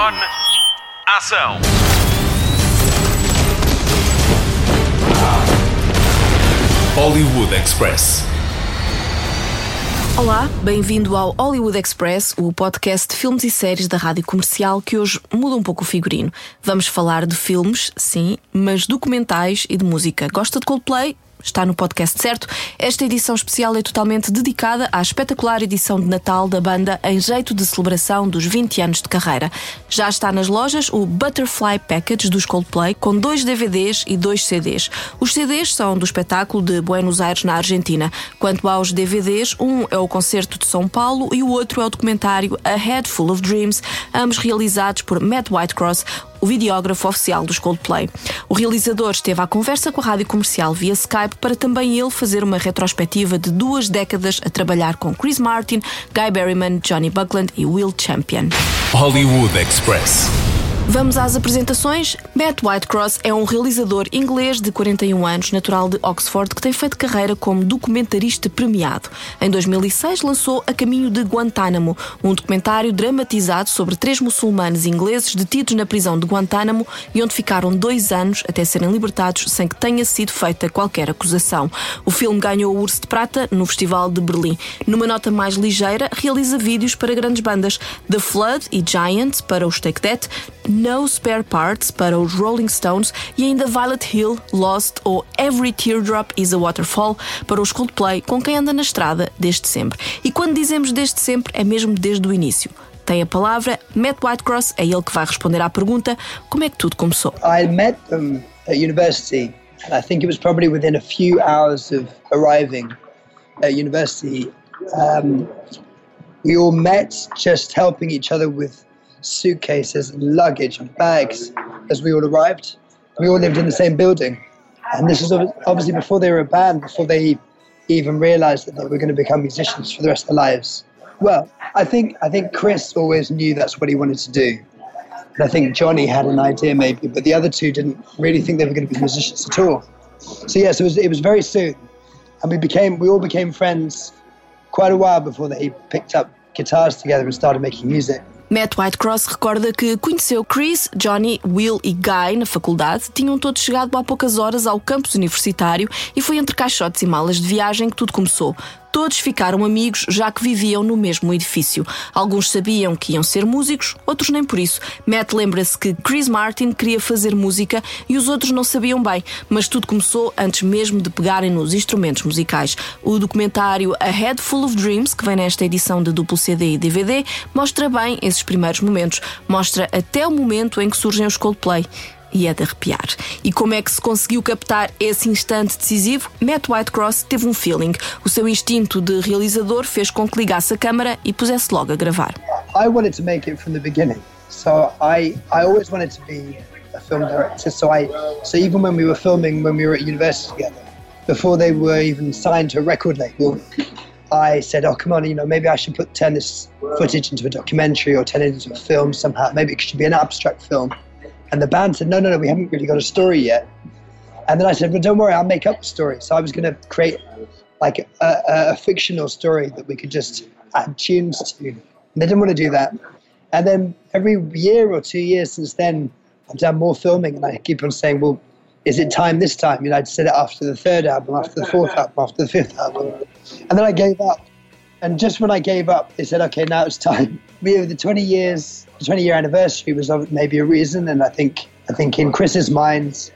On. Ação. Hollywood Express. Olá, bem-vindo ao Hollywood Express, o podcast de filmes e séries da rádio comercial que hoje muda um pouco o figurino. Vamos falar de filmes, sim, mas documentais e de música. Gosta de Coldplay? Está no podcast certo. Esta edição especial é totalmente dedicada à espetacular edição de Natal da banda em jeito de celebração dos 20 anos de carreira. Já está nas lojas o Butterfly Package dos Coldplay com dois DVDs e dois CDs. Os CDs são do espetáculo de Buenos Aires na Argentina. Quanto aos DVDs, um é o concerto de São Paulo e o outro é o documentário A Head Full of Dreams, ambos realizados por Matt Whitecross, o videógrafo oficial dos Coldplay. O realizador esteve à conversa com a rádio comercial via Skype para também ele fazer uma retrospectiva de duas décadas a trabalhar com Chris Martin, Guy Berryman, Johnny Buckland e Will Champion. Hollywood Express. Vamos às apresentações. Matt Whitecross é um realizador inglês de 41 anos, natural de Oxford, que tem feito carreira como documentarista premiado. Em 2006 lançou A Caminho de Guantánamo, um documentário dramatizado sobre três muçulmanos ingleses detidos na prisão de Guantánamo e onde ficaram dois anos até serem libertados sem que tenha sido feita qualquer acusação. O filme ganhou o Urso de Prata no Festival de Berlim. Numa nota mais ligeira, realiza vídeos para grandes bandas The Flood e Giant para os Take That, no Spare Parts para os Rolling Stones e ainda Violet Hill, Lost ou Every Teardrop is a Waterfall para os Coldplay, com quem anda na estrada desde sempre. E quando dizemos desde sempre, é mesmo desde o início. Tem a palavra Matt Whitecross, é ele que vai responder à pergunta como é que tudo começou. I met them at university and I think it was probably within a few hours of arriving at university. Um, we all met just helping each other with suitcases luggage and bags as we all arrived. We all lived in the same building. And this was obviously before they were a band, before they even realized that they were going to become musicians for the rest of their lives. Well, I think I think Chris always knew that's what he wanted to do. And I think Johnny had an idea maybe, but the other two didn't really think they were going to be musicians at all. So yes, it was it was very soon. And we became we all became friends quite a while before they picked up guitars together and started making music. Matt Whitecross recorda que conheceu Chris, Johnny, Will e Guy na faculdade, tinham todos chegado há poucas horas ao campus universitário e foi entre caixotes e malas de viagem que tudo começou. Todos ficaram amigos, já que viviam no mesmo edifício. Alguns sabiam que iam ser músicos, outros nem por isso. Matt lembra-se que Chris Martin queria fazer música e os outros não sabiam bem, mas tudo começou antes mesmo de pegarem nos instrumentos musicais. O documentário A Head Full of Dreams, que vem nesta edição de duplo CD e DVD, mostra bem esses primeiros momentos. Mostra até o momento em que surgem os Coldplay e é de arrepiar. E como é que se conseguiu captar esse instante decisivo? Matt Whitecross teve um feeling. O seu instinto de realizador fez com que ligasse a câmera e pusesse logo a gravar. I wanted to make it from the beginning. So I I always wanted to be a film director. So I so even when we were filming when we were at university together, before they were even signed to a record label, I said, "Oh, come on, you know, maybe I should put turn this footage into a documentary or turn it into a film somehow. Maybe it should be an abstract film." And the band said, no, no, no, we haven't really got a story yet. And then I said, well, don't worry, I'll make up a story. So I was going to create like a, a, fictional story that we could just add tunes to. And they didn't want to do that. And then every year or two years since then, I've done more filming, and I keep on saying, well, is it time this time? You know, I'd said it after the third album, after the fourth album, after the fifth album. And then I gave up. And just when I gave up, they said, okay, now it's time. We the 20 years the 20 year anniversary was maybe a reason, and I think I think in Chris's mind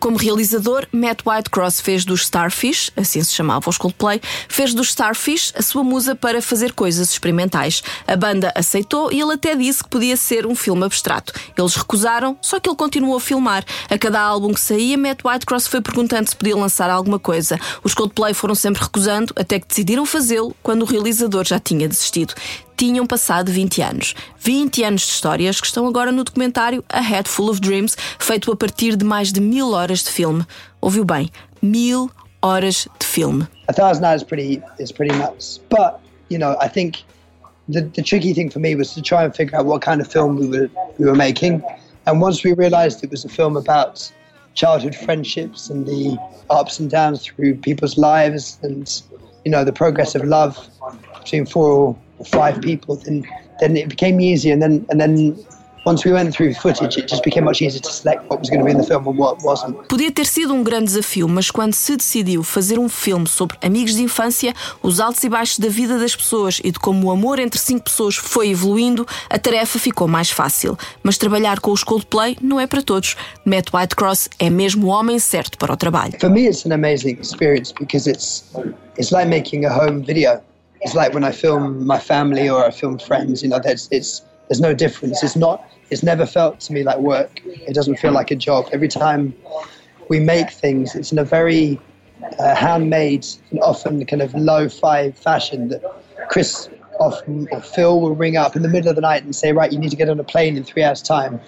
Como realizador, Matt Whitecross fez dos Starfish, assim se chamava os Coldplay, fez dos Starfish a sua musa para fazer coisas experimentais. A banda aceitou e ele até disse que podia ser um filme abstrato. Eles recusaram, só que ele continuou a filmar. A cada álbum que saía, Matt Whitecross foi perguntando se podia lançar alguma coisa. Os Coldplay foram sempre recusando, até que decidiram fazê-lo quando o realizador já tinha desistido tinham passado 20 anos. 20 anos de histórias que estão agora no documentário A Head Full of Dreams, feito a partir de mais de mil horas de filme. Ouviu bem? Mil horas de filme. A thousand hours is pretty, is pretty nuts. But, you know, I think the, the tricky thing for me was to try and figure out what kind of film we were, we were making. And once we realized it was a film about childhood friendships and the ups and downs through people's lives and, you know, the progress of love between four five people, then then it became easier. And then and then once we went through footage, it just became much easier to select what was going to be in the film and what wasn't. Podia ter sido um grande desafio, mas quando se decidiu fazer um filme sobre amigos de infância, os altos e baixos da vida das pessoas e de como o amor entre cinco pessoas foi evoluindo, a tarefa ficou mais fácil. Mas trabalhar com os Coldplay não é para todos. Matt Whitecross é mesmo o homem certo para o trabalho. For me, it's an amazing experience because it's it's like making a home video. It's like when I film my family or I film friends. You know, there's it's there's no difference. It's not. It's never felt to me like work. It doesn't feel like a job. Every time we make things, it's in a very uh, handmade and often kind of low-fi fashion that Chris often or Phil will ring up in the middle of the night and say, "Right, you need to get on a plane in three hours' time.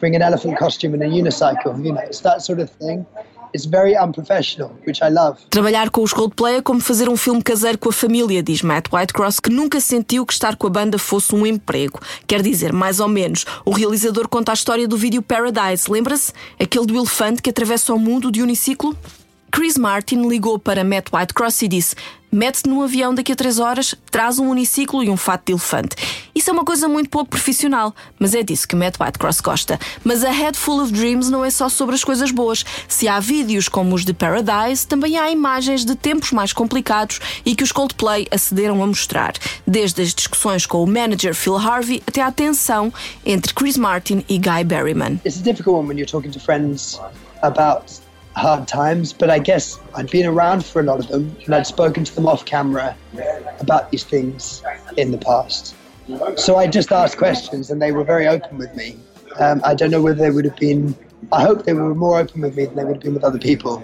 Bring an elephant costume and a unicycle." You know, it's that sort of thing. It's very unprofessional, which I love. Trabalhar com os Coldplay é como fazer um filme caseiro com a família, diz Matt Whitecross, que nunca sentiu que estar com a banda fosse um emprego. Quer dizer, mais ou menos. O realizador conta a história do vídeo Paradise, lembra-se? Aquele do elefante que atravessa o mundo de uniciclo? Chris Martin ligou para Matt Whitecross e disse: Mete-te num avião daqui a três horas, traz um uniciclo e um fato de elefante. Isso é uma coisa muito pouco profissional, mas é disso que Matt Whitecross gosta. Mas a Head Full of Dreams não é só sobre as coisas boas. Se há vídeos como os de Paradise, também há imagens de tempos mais complicados e que os Coldplay acederam a mostrar. Desde as discussões com o manager Phil Harvey até a tensão entre Chris Martin e Guy Berryman. It's a difficult one when you're talking to friends about hard times, but I guess I'd been around for a lot of them and I'd spoken to them off camera about these things in the past. So I just asked questions and they were very open with me. Um, I don't know whether they would have been, I hope they were more open with me than they would have been with other people.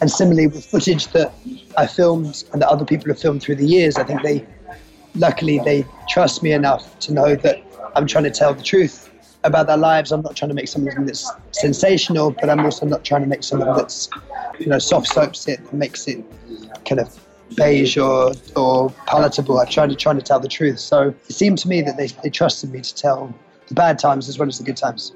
And similarly, with footage that I filmed and that other people have filmed through the years, I think they, luckily, they trust me enough to know that I'm trying to tell the truth about their lives. I'm not trying to make something that's sensational, but I'm also not trying to make something that's, you know, soft soaps it, makes it kind of beige or, or palatable. I tried to try to tell the truth. So it seemed to me that they, they trusted me to tell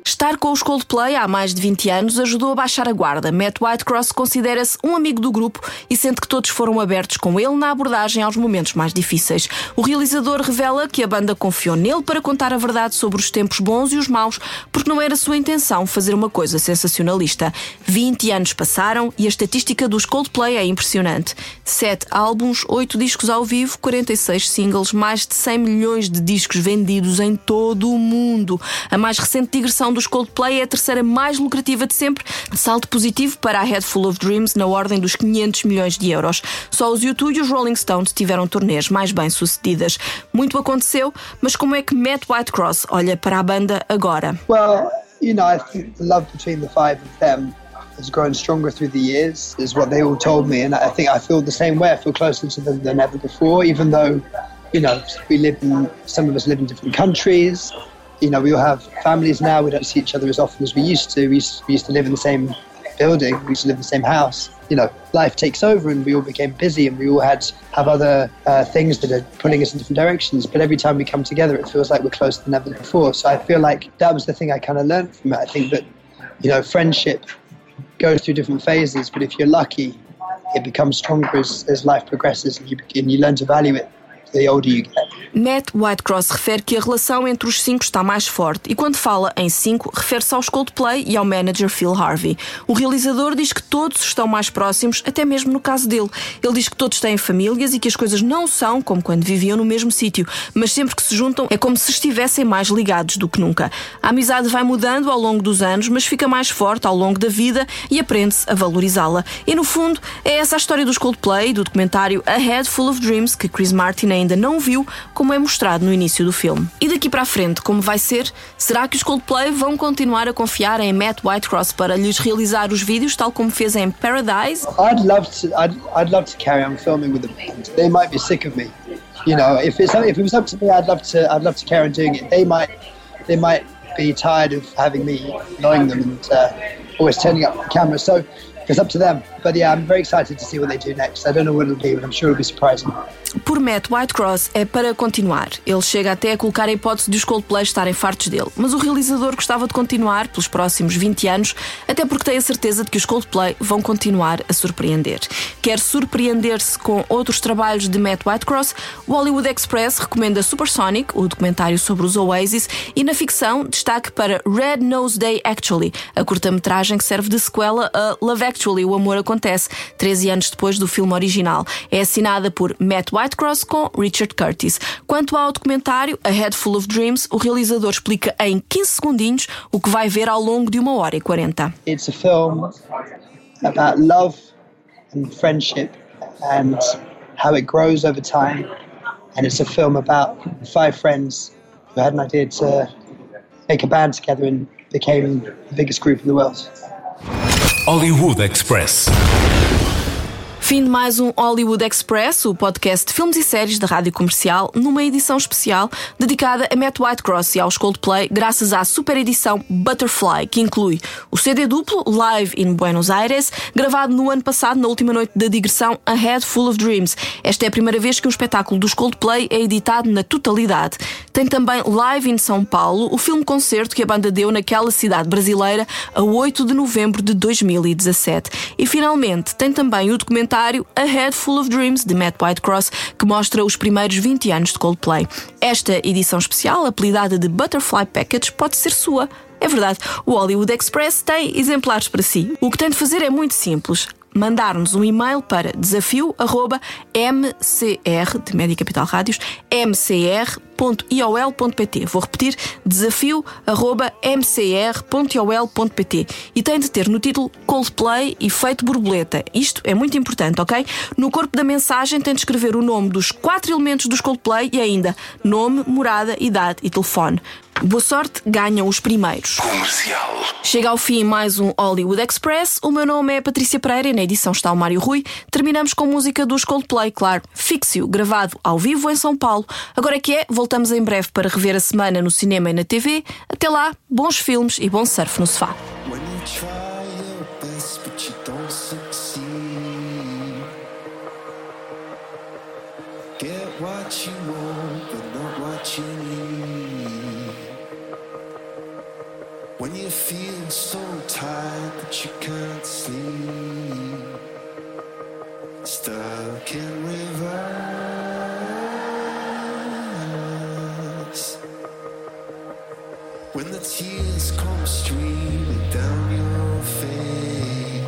Estar com os Coldplay há mais de 20 anos ajudou a baixar a guarda. Matt Whitecross considera-se um amigo do grupo e sente que todos foram abertos com ele na abordagem aos momentos mais difíceis. O realizador revela que a banda confiou nele para contar a verdade sobre os tempos bons e os maus, porque não era sua intenção fazer uma coisa sensacionalista. 20 anos passaram e a estatística dos Coldplay é impressionante. 7 álbuns, 8 discos ao vivo, 46 singles, mais de 100 milhões de discos vendidos em todo o mundo mundo. A mais recente digressão dos Coldplay é a terceira mais lucrativa de sempre, salto positivo para a Head Full of Dreams na ordem dos 500 milhões de euros. Só os YouTube e os Rolling Stones tiveram turnês mais bem-sucedidas. Muito aconteceu, mas como é que Matt Whitecross olha para a banda agora? Well, you know, I think the love between the five of them has grown stronger through the years, is what they all told me. And I think I feel the same way. I feel closer to them than ever before, even though, you know, we live in, some of us live in different countries. You know, we all have families now. We don't see each other as often as we used to. We used, we used to live in the same building. We used to live in the same house. You know, life takes over, and we all became busy, and we all had have other uh, things that are pulling us in different directions. But every time we come together, it feels like we're closer than ever before. So I feel like that was the thing I kind of learned from it. I think that, you know, friendship goes through different phases, but if you're lucky, it becomes stronger as, as life progresses, and you, and you learn to value it Matt Whitecross refere que a relação entre os cinco está mais forte e quando fala em cinco, refere-se aos Coldplay e ao manager Phil Harvey. O realizador diz que todos estão mais próximos, até mesmo no caso dele. Ele diz que todos têm famílias e que as coisas não são como quando viviam no mesmo sítio, mas sempre que se juntam é como se estivessem mais ligados do que nunca. A amizade vai mudando ao longo dos anos, mas fica mais forte ao longo da vida e aprende-se a valorizá-la. E no fundo, é essa a história dos Coldplay, do documentário A Head Full of Dreams, que Chris Martin ainda não viu, como é mostrado no início do filme. E daqui para a frente, como vai ser? Será que os Coldplay vão continuar a confiar em Matt Whitecross para lhes realizar os vídeos, tal como fez em Paradise? I'd love to. I'd, I'd love to carry on filming with them. They might be sick of me. You know, if it's if it was up to me, I'd love to. I'd love to carry on doing it. They might. They might be tired of having me annoying them and uh, always turning up the camera. So it's up to them. But yeah, I'm very excited to see what they do next. I don't know what it'll be, but I'm sure it'll be surprising. Por Matt Whitecross é para continuar. Ele chega até a colocar a hipótese de os Coldplay estarem fartos dele, mas o realizador gostava de continuar pelos próximos 20 anos, até porque tem a certeza de que os Coldplay vão continuar a surpreender. Quer surpreender-se com outros trabalhos de Matt Whitecross? O Hollywood Express recomenda Supersonic, o documentário sobre os Oasis, e na ficção destaque para Red Nose Day Actually, a curta-metragem que serve de sequela a Love Actually, O Amor Acontece, 13 anos depois do filme original. É assinada por Matt Whitecross com Richard Curtis. Quanto ao documentário A Head Full of Dreams, o realizador explica em 15 segundinhos o que vai ver ao longo de uma hora e 40. It's a film about love and friendship and how it grows over time. And it's a film about five friends who had an idea to make a band together and became the biggest group in the world. Hollywood Express. Fim de mais um Hollywood Express, o podcast de filmes e séries da rádio comercial, numa edição especial dedicada a Matt Whitecross e aos Coldplay, graças à super edição Butterfly, que inclui o CD duplo Live in Buenos Aires, gravado no ano passado, na última noite da digressão A Head Full of Dreams. Esta é a primeira vez que um espetáculo dos Coldplay é editado na totalidade. Tem também Live in São Paulo, o filme-concerto que a banda deu naquela cidade brasileira a 8 de novembro de 2017. E finalmente tem também o documentário A Head Full of Dreams de Matt Whitecross, que mostra os primeiros 20 anos de Coldplay. Esta edição especial, apelidada de Butterfly Package, pode ser sua. É verdade, o Hollywood Express tem exemplares para si. O que tem de fazer é muito simples mandar-nos um e-mail para desafio.mcr, de Média Capital Rádios, mcr.iol.pt. Vou repetir, desafio.mcr.iol.pt. E tem de ter no título Coldplay Efeito Borboleta. Isto é muito importante, ok? No corpo da mensagem tem de escrever o nome dos quatro elementos dos Coldplay e ainda nome, morada, idade e telefone. Boa sorte, ganham os primeiros. Comercial. Chega ao fim mais um Hollywood Express. O meu nome é Patrícia Pereira e na edição está o Mário Rui. Terminamos com música dos Coldplay, claro. Fixio, gravado ao vivo em São Paulo. Agora é que é, voltamos em breve para rever a semana no cinema e na TV. Até lá, bons filmes e bom surf no sofá. When so tired that you can't sleep Stuck in reverse When the tears come streaming down your face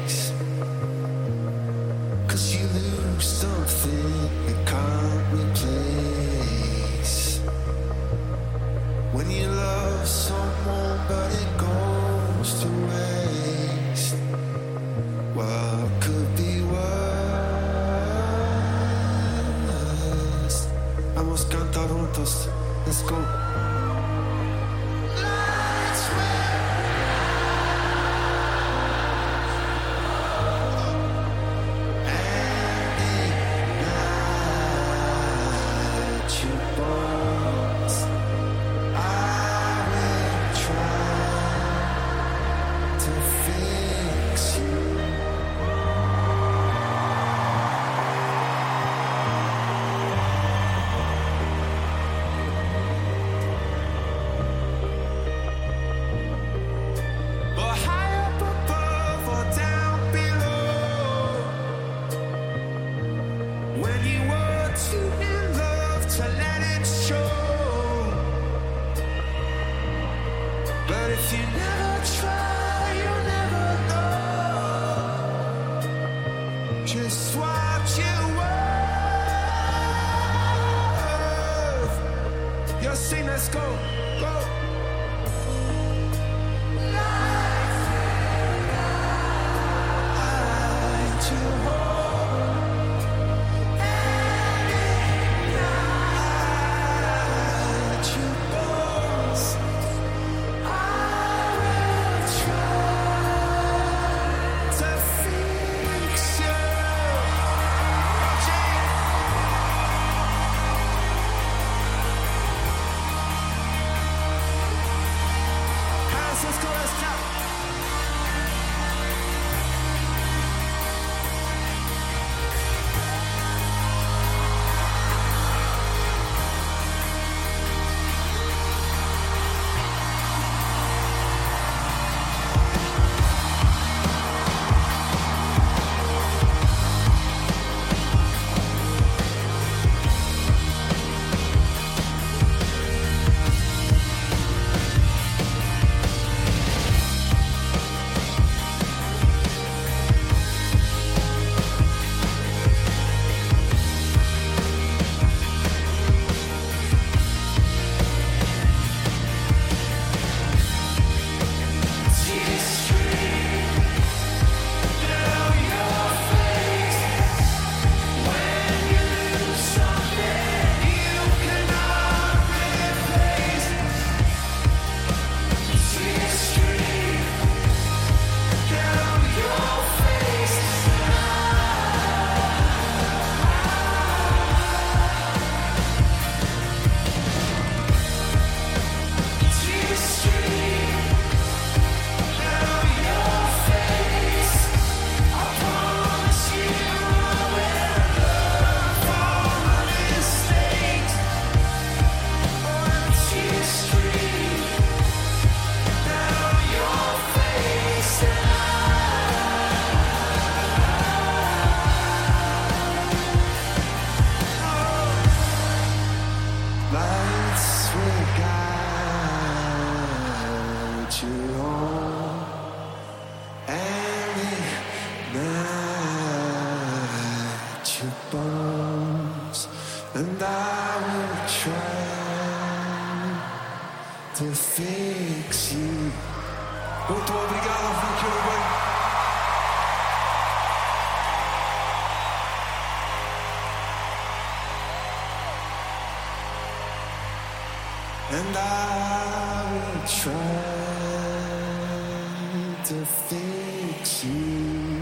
fix you. Muito obrigado. And I will try to fix you.